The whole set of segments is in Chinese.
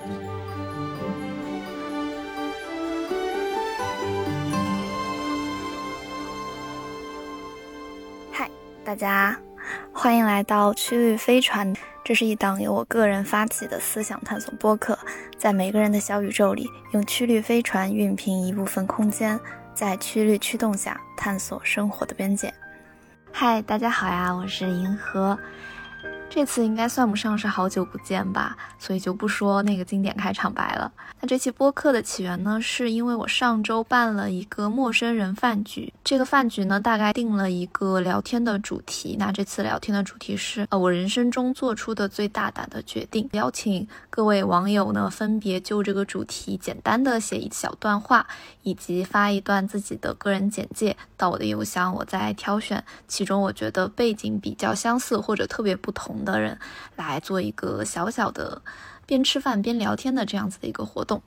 嗨，大家，欢迎来到曲率飞船。这是一档由我个人发起的思想探索播客，在每个人的小宇宙里，用曲率飞船熨平一部分空间，在曲率驱动下探索生活的边界。嗨，大家好呀，我是银河。这次应该算不上是好久不见吧，所以就不说那个经典开场白了。那这期播客的起源呢，是因为我上周办了一个陌生人饭局。这个饭局呢，大概定了一个聊天的主题。那这次聊天的主题是，呃，我人生中做出的最大胆的决定。邀请各位网友呢，分别就这个主题简单的写一小段话，以及发一段自己的个人简介到我的邮箱，我再挑选其中我觉得背景比较相似或者特别不同的人，来做一个小小的。边吃饭边聊天的这样子的一个活动，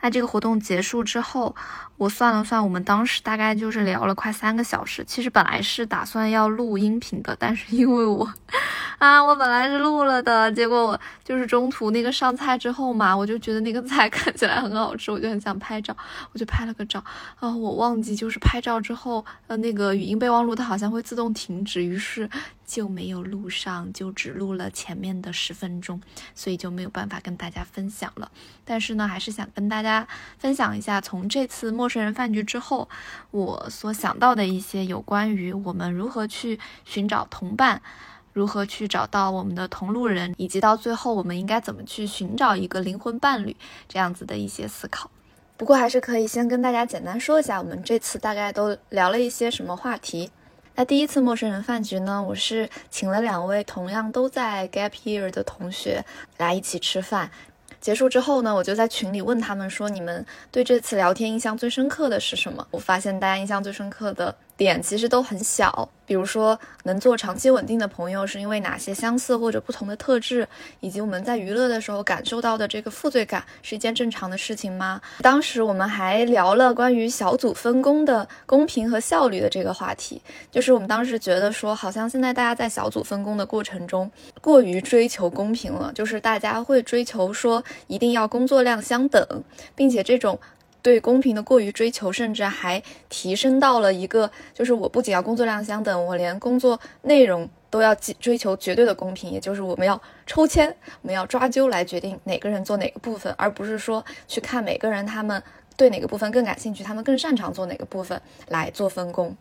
那这个活动结束之后，我算了算，我们当时大概就是聊了快三个小时。其实本来是打算要录音频的，但是因为我。啊，我本来是录了的，结果我就是中途那个上菜之后嘛，我就觉得那个菜 看起来很好吃，我就很想拍照，我就拍了个照。啊，我忘记就是拍照之后，呃，那个语音备忘录它好像会自动停止，于是就没有录上，就只录了前面的十分钟，所以就没有办法跟大家分享了。但是呢，还是想跟大家分享一下，从这次陌生人饭局之后，我所想到的一些有关于我们如何去寻找同伴。如何去找到我们的同路人，以及到最后我们应该怎么去寻找一个灵魂伴侣，这样子的一些思考。不过还是可以先跟大家简单说一下，我们这次大概都聊了一些什么话题。那第一次陌生人饭局呢，我是请了两位同样都在 gap year 的同学来一起吃饭。结束之后呢，我就在群里问他们说，你们对这次聊天印象最深刻的是什么？我发现大家印象最深刻的。点其实都很小，比如说能做长期稳定的朋友是因为哪些相似或者不同的特质，以及我们在娱乐的时候感受到的这个负罪感是一件正常的事情吗？当时我们还聊了关于小组分工的公平和效率的这个话题，就是我们当时觉得说，好像现在大家在小组分工的过程中过于追求公平了，就是大家会追求说一定要工作量相等，并且这种。对公平的过于追求，甚至还提升到了一个，就是我不仅要工作量相等，我连工作内容都要追求绝对的公平，也就是我们要抽签，我们要抓阄来决定哪个人做哪个部分，而不是说去看每个人他们对哪个部分更感兴趣，他们更擅长做哪个部分来做分工。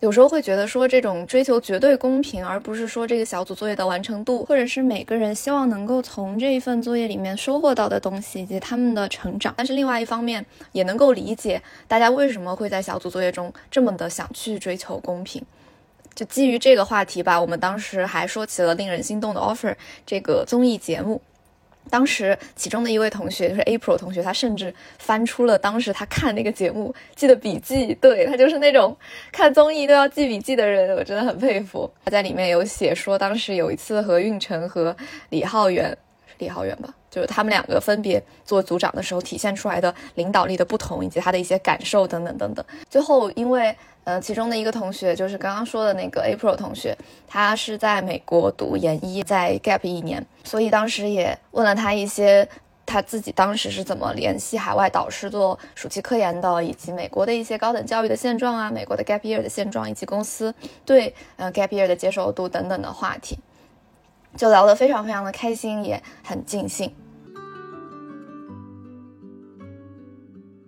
有时候会觉得说，这种追求绝对公平，而不是说这个小组作业的完成度，或者是每个人希望能够从这一份作业里面收获到的东西以及他们的成长。但是另外一方面，也能够理解大家为什么会在小组作业中这么的想去追求公平。就基于这个话题吧，我们当时还说起了令人心动的 offer 这个综艺节目。当时其中的一位同学就是 April 同学，他甚至翻出了当时他看那个节目记的笔记，对他就是那种看综艺都要记笔记的人，我真的很佩服。他在里面有写说，当时有一次和运晨和李浩源，李浩源吧？就是他们两个分别做组长的时候体现出来的领导力的不同，以及他的一些感受等等等等。最后，因为呃，其中的一个同学就是刚刚说的那个 April 同学，他是在美国读研一，在 Gap 一年，所以当时也问了他一些他自己当时是怎么联系海外导师做暑期科研的，以及美国的一些高等教育的现状啊，美国的 Gap Year 的现状，以及公司对呃 Gap Year 的接受度等等的话题。就聊得非常非常的开心，也很尽兴。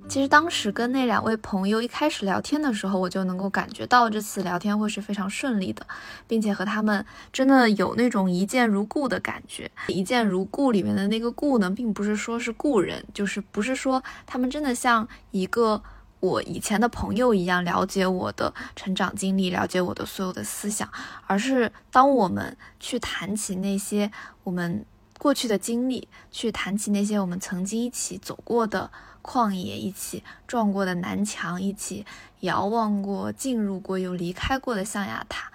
其实当时跟那两位朋友一开始聊天的时候，我就能够感觉到这次聊天会是非常顺利的，并且和他们真的有那种一见如故的感觉。一见如故里面的那个故呢，并不是说是故人，就是不是说他们真的像一个。我以前的朋友一样了解我的成长经历，了解我的所有的思想，而是当我们去谈起那些我们过去的经历，去谈起那些我们曾经一起走过的旷野，一起撞过的南墙，一起遥望过、进入过又离开过的象牙塔。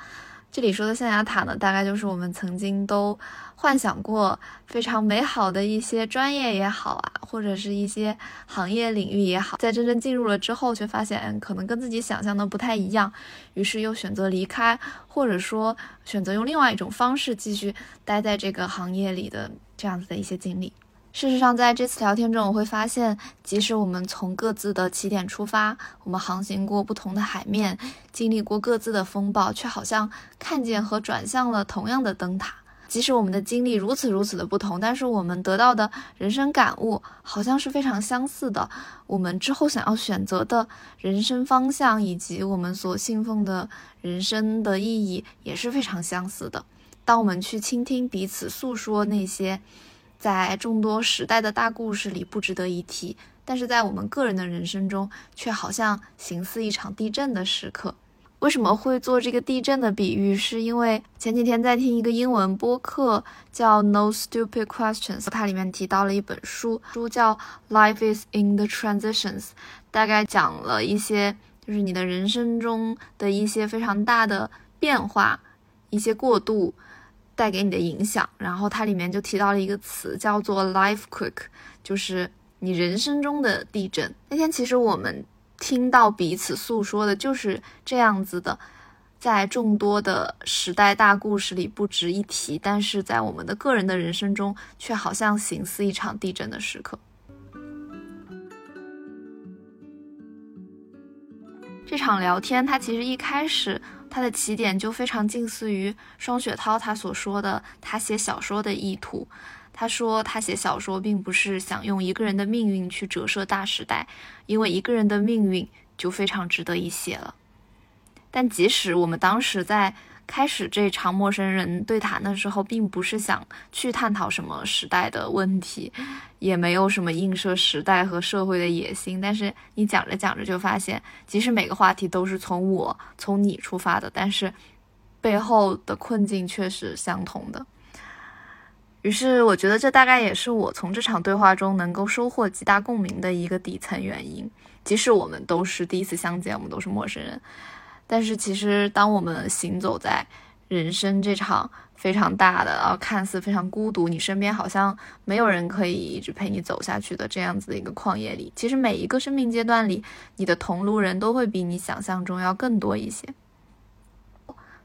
这里说的象牙塔呢，大概就是我们曾经都幻想过非常美好的一些专业也好啊，或者是一些行业领域也好，在真正进入了之后，却发现可能跟自己想象的不太一样，于是又选择离开，或者说选择用另外一种方式继续待在这个行业里的这样子的一些经历。事实上，在这次聊天中，我会发现，即使我们从各自的起点出发，我们航行过不同的海面，经历过各自的风暴，却好像看见和转向了同样的灯塔。即使我们的经历如此如此的不同，但是我们得到的人生感悟好像是非常相似的。我们之后想要选择的人生方向，以及我们所信奉的人生的意义，也是非常相似的。当我们去倾听彼此诉说那些。在众多时代的大故事里不值得一提，但是在我们个人的人生中，却好像形似一场地震的时刻。为什么会做这个地震的比喻？是因为前几天在听一个英文播客，叫 No Stupid Questions，它里面提到了一本书，书叫《Life Is in the Transitions》，大概讲了一些就是你的人生中的一些非常大的变化，一些过渡。带给你的影响，然后它里面就提到了一个词，叫做 life quake，就是你人生中的地震。那天其实我们听到彼此诉说的就是这样子的，在众多的时代大故事里不值一提，但是在我们的个人的人生中，却好像形似一场地震的时刻。这场聊天，它其实一开始。他的起点就非常近似于双雪涛他所说的他写小说的意图。他说他写小说并不是想用一个人的命运去折射大时代，因为一个人的命运就非常值得一写了。但即使我们当时在。开始这场陌生人对谈的时候，并不是想去探讨什么时代的问题，也没有什么映射时代和社会的野心。但是你讲着讲着就发现，即使每个话题都是从我、从你出发的，但是背后的困境却是相同的。于是，我觉得这大概也是我从这场对话中能够收获极大共鸣的一个底层原因。即使我们都是第一次相见，我们都是陌生人。但是其实，当我们行走在人生这场非常大的，然后看似非常孤独，你身边好像没有人可以一直陪你走下去的这样子的一个旷野里，其实每一个生命阶段里，你的同路人都会比你想象中要更多一些。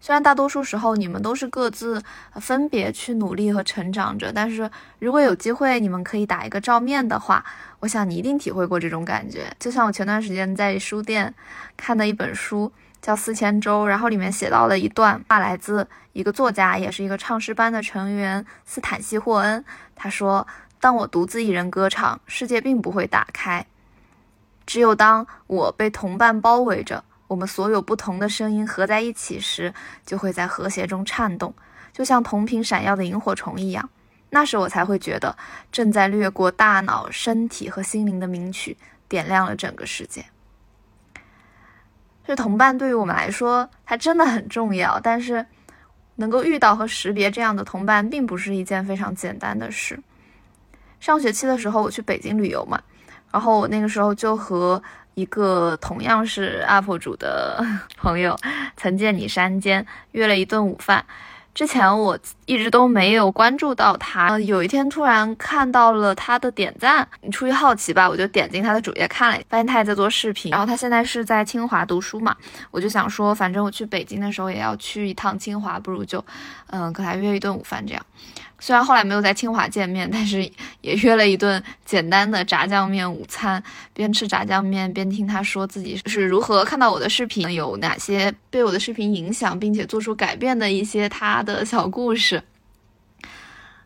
虽然大多数时候你们都是各自分别去努力和成长着，但是如果有机会你们可以打一个照面的话，我想你一定体会过这种感觉。就像我前段时间在书店看的一本书。叫四千周，然后里面写到了一段话，来自一个作家，也是一个唱诗班的成员斯坦西霍恩。他说：“当我独自一人歌唱，世界并不会打开；只有当我被同伴包围着，我们所有不同的声音合在一起时，就会在和谐中颤动，就像同频闪耀的萤火虫一样。那时我才会觉得，正在掠过大脑、身体和心灵的名曲，点亮了整个世界。”这同伴对于我们来说，它真的很重要。但是，能够遇到和识别这样的同伴，并不是一件非常简单的事。上学期的时候，我去北京旅游嘛，然后我那个时候就和一个同样是 UP 主的 朋友，曾见你山间，约了一顿午饭。之前我一直都没有关注到他，有一天突然看到了他的点赞，出于好奇吧，我就点进他的主页看了，发现他也在做视频。然后他现在是在清华读书嘛，我就想说，反正我去北京的时候也要去一趟清华，不如就，嗯，跟他约一顿午饭这样。虽然后来没有在清华见面，但是也约了一顿简单的炸酱面午餐。边吃炸酱面边听他说自己是如何看到我的视频，有哪些被我的视频影响，并且做出改变的一些他的小故事。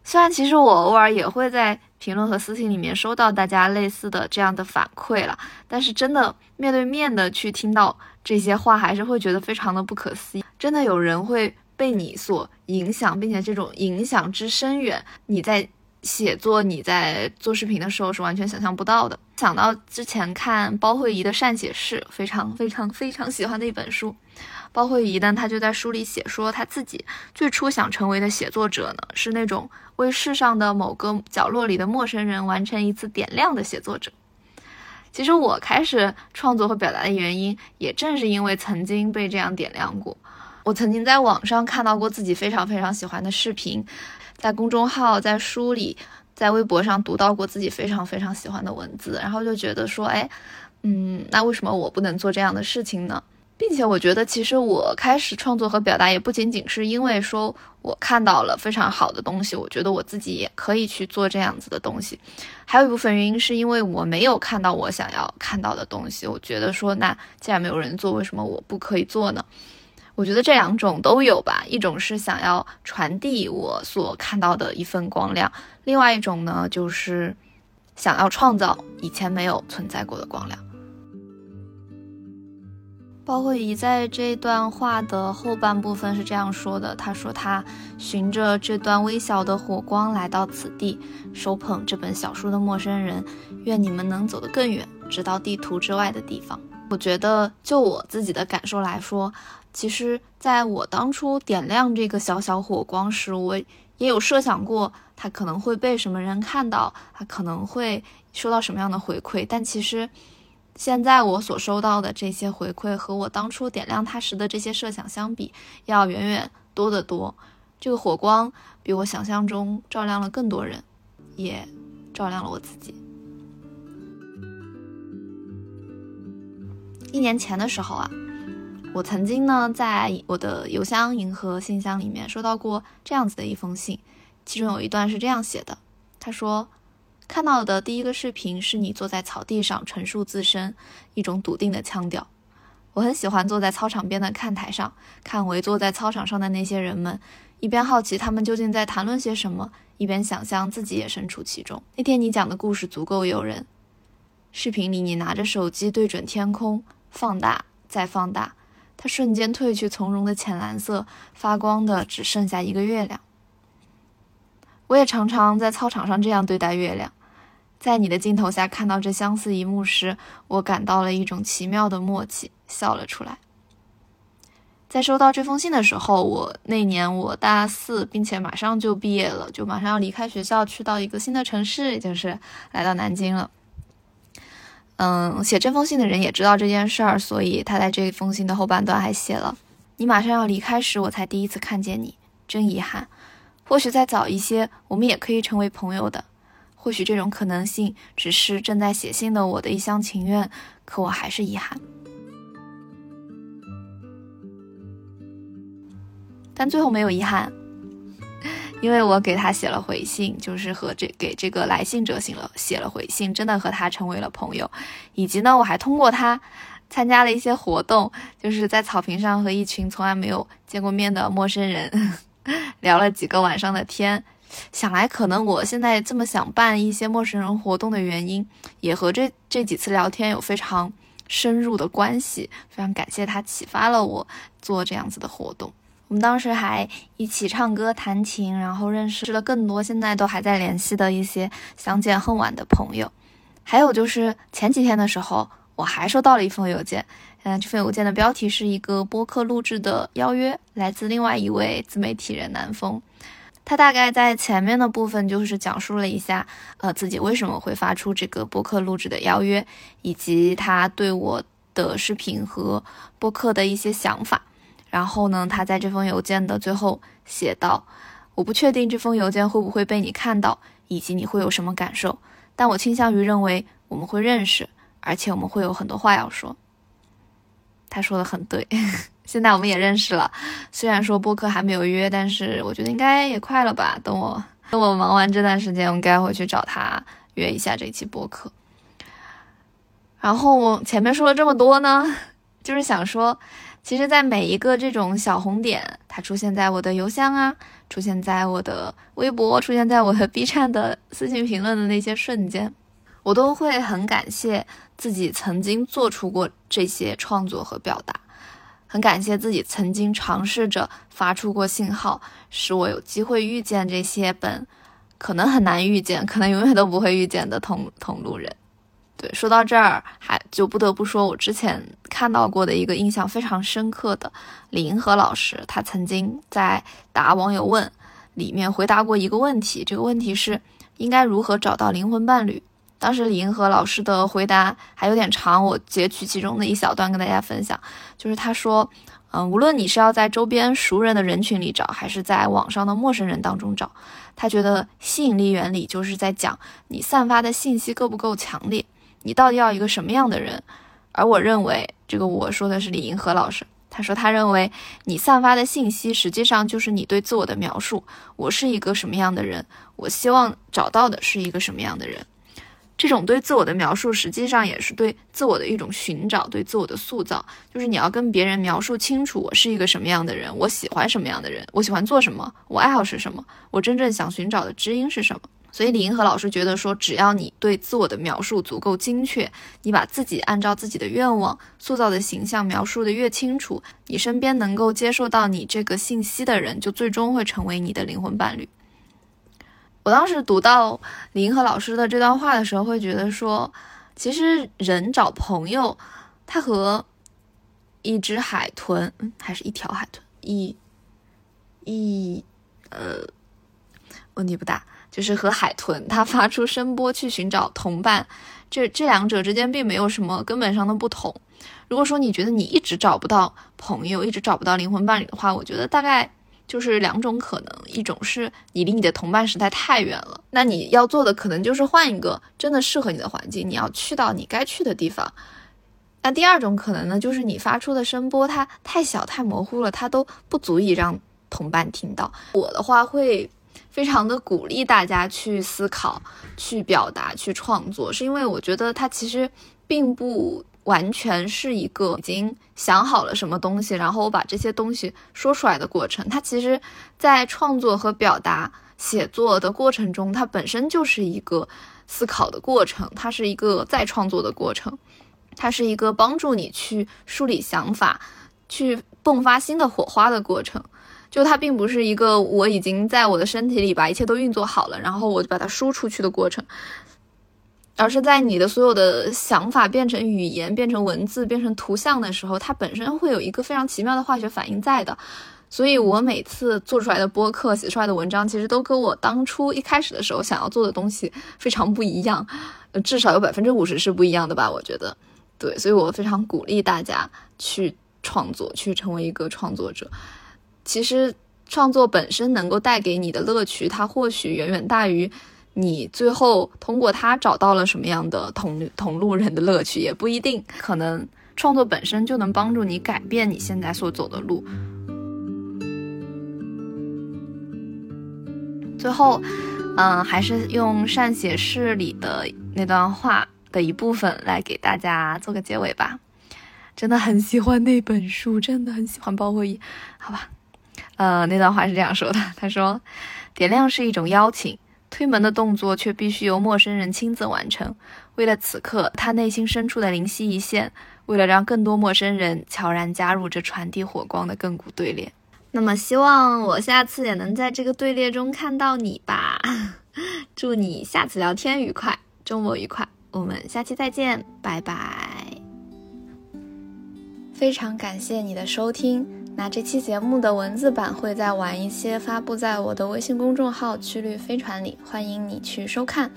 虽然其实我偶尔也会在评论和私信里面收到大家类似的这样的反馈了，但是真的面对面的去听到这些话，还是会觉得非常的不可思议。真的有人会。被你所影响，并且这种影响之深远，你在写作、你在做视频的时候是完全想象不到的。想到之前看包慧怡的善写事，非常非常非常喜欢的一本书。包慧怡呢，她就在书里写说，她自己最初想成为的写作者呢，是那种为世上的某个角落里的陌生人完成一次点亮的写作者。其实我开始创作和表达的原因，也正是因为曾经被这样点亮过。我曾经在网上看到过自己非常非常喜欢的视频，在公众号、在书里、在微博上读到过自己非常非常喜欢的文字，然后就觉得说，哎，嗯，那为什么我不能做这样的事情呢？并且我觉得，其实我开始创作和表达，也不仅仅是因为说我看到了非常好的东西，我觉得我自己也可以去做这样子的东西。还有一部分原因是因为我没有看到我想要看到的东西，我觉得说，那既然没有人做，为什么我不可以做呢？我觉得这两种都有吧，一种是想要传递我所看到的一份光亮，另外一种呢，就是想要创造以前没有存在过的光亮。包括乙在这段话的后半部分是这样说的：“他说他循着这段微小的火光来到此地，手捧这本小书的陌生人，愿你们能走得更远，直到地图之外的地方。”我觉得，就我自己的感受来说，其实在我当初点亮这个小小火光时，我也有设想过它可能会被什么人看到，它可能会收到什么样的回馈，但其实。现在我所收到的这些回馈和我当初点亮它时的这些设想相比，要远远多得多。这个火光比我想象中照亮了更多人，也照亮了我自己。一年前的时候啊，我曾经呢在我的邮箱银河信箱里面收到过这样子的一封信，其中有一段是这样写的，他说。看到的第一个视频是你坐在草地上陈述自身，一种笃定的腔调。我很喜欢坐在操场边的看台上，看围坐在操场上的那些人们，一边好奇他们究竟在谈论些什么，一边想象自己也身处其中。那天你讲的故事足够诱人。视频里你拿着手机对准天空，放大再放大，它瞬间褪去从容的浅蓝色，发光的只剩下一个月亮。我也常常在操场上这样对待月亮。在你的镜头下看到这相似一幕时，我感到了一种奇妙的默契，笑了出来。在收到这封信的时候，我那年我大四，并且马上就毕业了，就马上要离开学校，去到一个新的城市，也就是来到南京了。嗯，写这封信的人也知道这件事儿，所以他在这封信的后半段还写了：“你马上要离开时，我才第一次看见你，真遗憾。或许再早一些，我们也可以成为朋友的。”或许这种可能性只是正在写信的我的一厢情愿，可我还是遗憾。但最后没有遗憾，因为我给他写了回信，就是和这给这个来信者写了写了回信，真的和他成为了朋友。以及呢，我还通过他参加了一些活动，就是在草坪上和一群从来没有见过面的陌生人 聊了几个晚上的天。想来，可能我现在这么想办一些陌生人活动的原因，也和这这几次聊天有非常深入的关系。非常感谢他启发了我做这样子的活动。我们当时还一起唱歌、弹琴，然后认识了更多现在都还在联系的一些相见恨晚的朋友。还有就是前几天的时候，我还收到了一封邮件，嗯，这份邮件的标题是一个播客录制的邀约，来自另外一位自媒体人南风。他大概在前面的部分就是讲述了一下，呃，自己为什么会发出这个播客录制的邀约，以及他对我的视频和播客的一些想法。然后呢，他在这封邮件的最后写道：“我不确定这封邮件会不会被你看到，以及你会有什么感受，但我倾向于认为我们会认识，而且我们会有很多话要说。”他说的很对。现在我们也认识了，虽然说播客还没有约，但是我觉得应该也快了吧。等我等我忙完这段时间，我应该回去找他约一下这期播客。然后我前面说了这么多呢，就是想说，其实，在每一个这种小红点，它出现在我的邮箱啊，出现在我的微博，出现在我的 B 站的私信评论的那些瞬间，我都会很感谢自己曾经做出过这些创作和表达。很感谢自己曾经尝试着发出过信号，使我有机会遇见这些本可能很难遇见、可能永远都不会遇见的同同路人。对，说到这儿，还就不得不说我之前看到过的一个印象非常深刻的李银河老师，他曾经在答网友问里面回答过一个问题，这个问题是应该如何找到灵魂伴侣。当时李银河老师的回答还有点长，我截取其中的一小段跟大家分享。就是他说，嗯，无论你是要在周边熟人的人群里找，还是在网上的陌生人当中找，他觉得吸引力原理就是在讲你散发的信息够不够强烈，你到底要一个什么样的人。而我认为，这个我说的是李银河老师。他说，他认为你散发的信息实际上就是你对自我的描述。我是一个什么样的人？我希望找到的是一个什么样的人？这种对自我的描述，实际上也是对自我的一种寻找，对自我的塑造。就是你要跟别人描述清楚，我是一个什么样的人，我喜欢什么样的人，我喜欢做什么，我爱好是什么，我真正想寻找的知音是什么。所以李银河老师觉得说，只要你对自我的描述足够精确，你把自己按照自己的愿望塑造的形象描述的越清楚，你身边能够接受到你这个信息的人，就最终会成为你的灵魂伴侣。我当时读到李银河老师的这段话的时候，会觉得说，其实人找朋友，他和一只海豚，嗯，还是一条海豚，一，一，呃，问题不大。就是和海豚，它发出声波去寻找同伴，这这两者之间并没有什么根本上的不同。如果说你觉得你一直找不到朋友，一直找不到灵魂伴侣的话，我觉得大概就是两种可能：一种是你离你的同伴实在太远了，那你要做的可能就是换一个真的适合你的环境，你要去到你该去的地方。那第二种可能呢，就是你发出的声波它太小太模糊了，它都不足以让同伴听到。我的话会。非常的鼓励大家去思考、去表达、去创作，是因为我觉得它其实并不完全是一个已经想好了什么东西，然后我把这些东西说出来的过程。它其实，在创作和表达、写作的过程中，它本身就是一个思考的过程，它是一个再创作的过程，它是一个帮助你去梳理想法、去迸发新的火花的过程。就它并不是一个我已经在我的身体里把一切都运作好了，然后我就把它输出去的过程，而是在你的所有的想法变成语言、变成文字、变成图像的时候，它本身会有一个非常奇妙的化学反应在的。所以我每次做出来的播客、写出来的文章，其实都跟我当初一开始的时候想要做的东西非常不一样，至少有百分之五十是不一样的吧？我觉得，对，所以我非常鼓励大家去创作，去成为一个创作者。其实创作本身能够带给你的乐趣，它或许远远大于你最后通过它找到了什么样的同同路人的乐趣，也不一定。可能创作本身就能帮助你改变你现在所走的路。最后，嗯，还是用《善写诗》里的那段话的一部分来给大家做个结尾吧。真的很喜欢那本书，真的很喜欢包括一，好吧。呃，那段话是这样说的：“他说，点亮是一种邀请，推门的动作却必须由陌生人亲自完成。为了此刻他内心深处的灵犀一现，为了让更多陌生人悄然加入这传递火光的亘古队列。那么，希望我下次也能在这个队列中看到你吧。祝你下次聊天愉快，周末愉快。我们下期再见，拜拜。非常感谢你的收听。”那这期节目的文字版会在晚一些发布在我的微信公众号“曲率飞船”里，欢迎你去收看。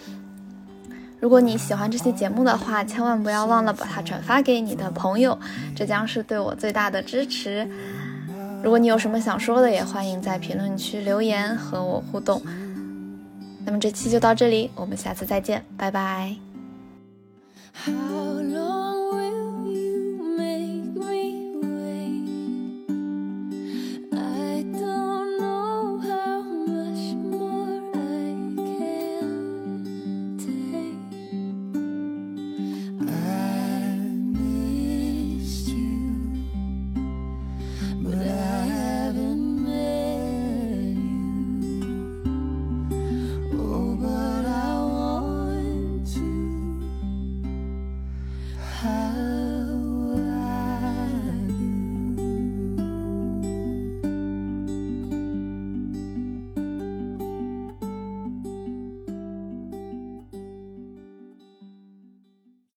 如果你喜欢这期节目的话，千万不要忘了把它转发给你的朋友，这将是对我最大的支持。如果你有什么想说的，也欢迎在评论区留言和我互动。那么这期就到这里，我们下次再见，拜拜。How long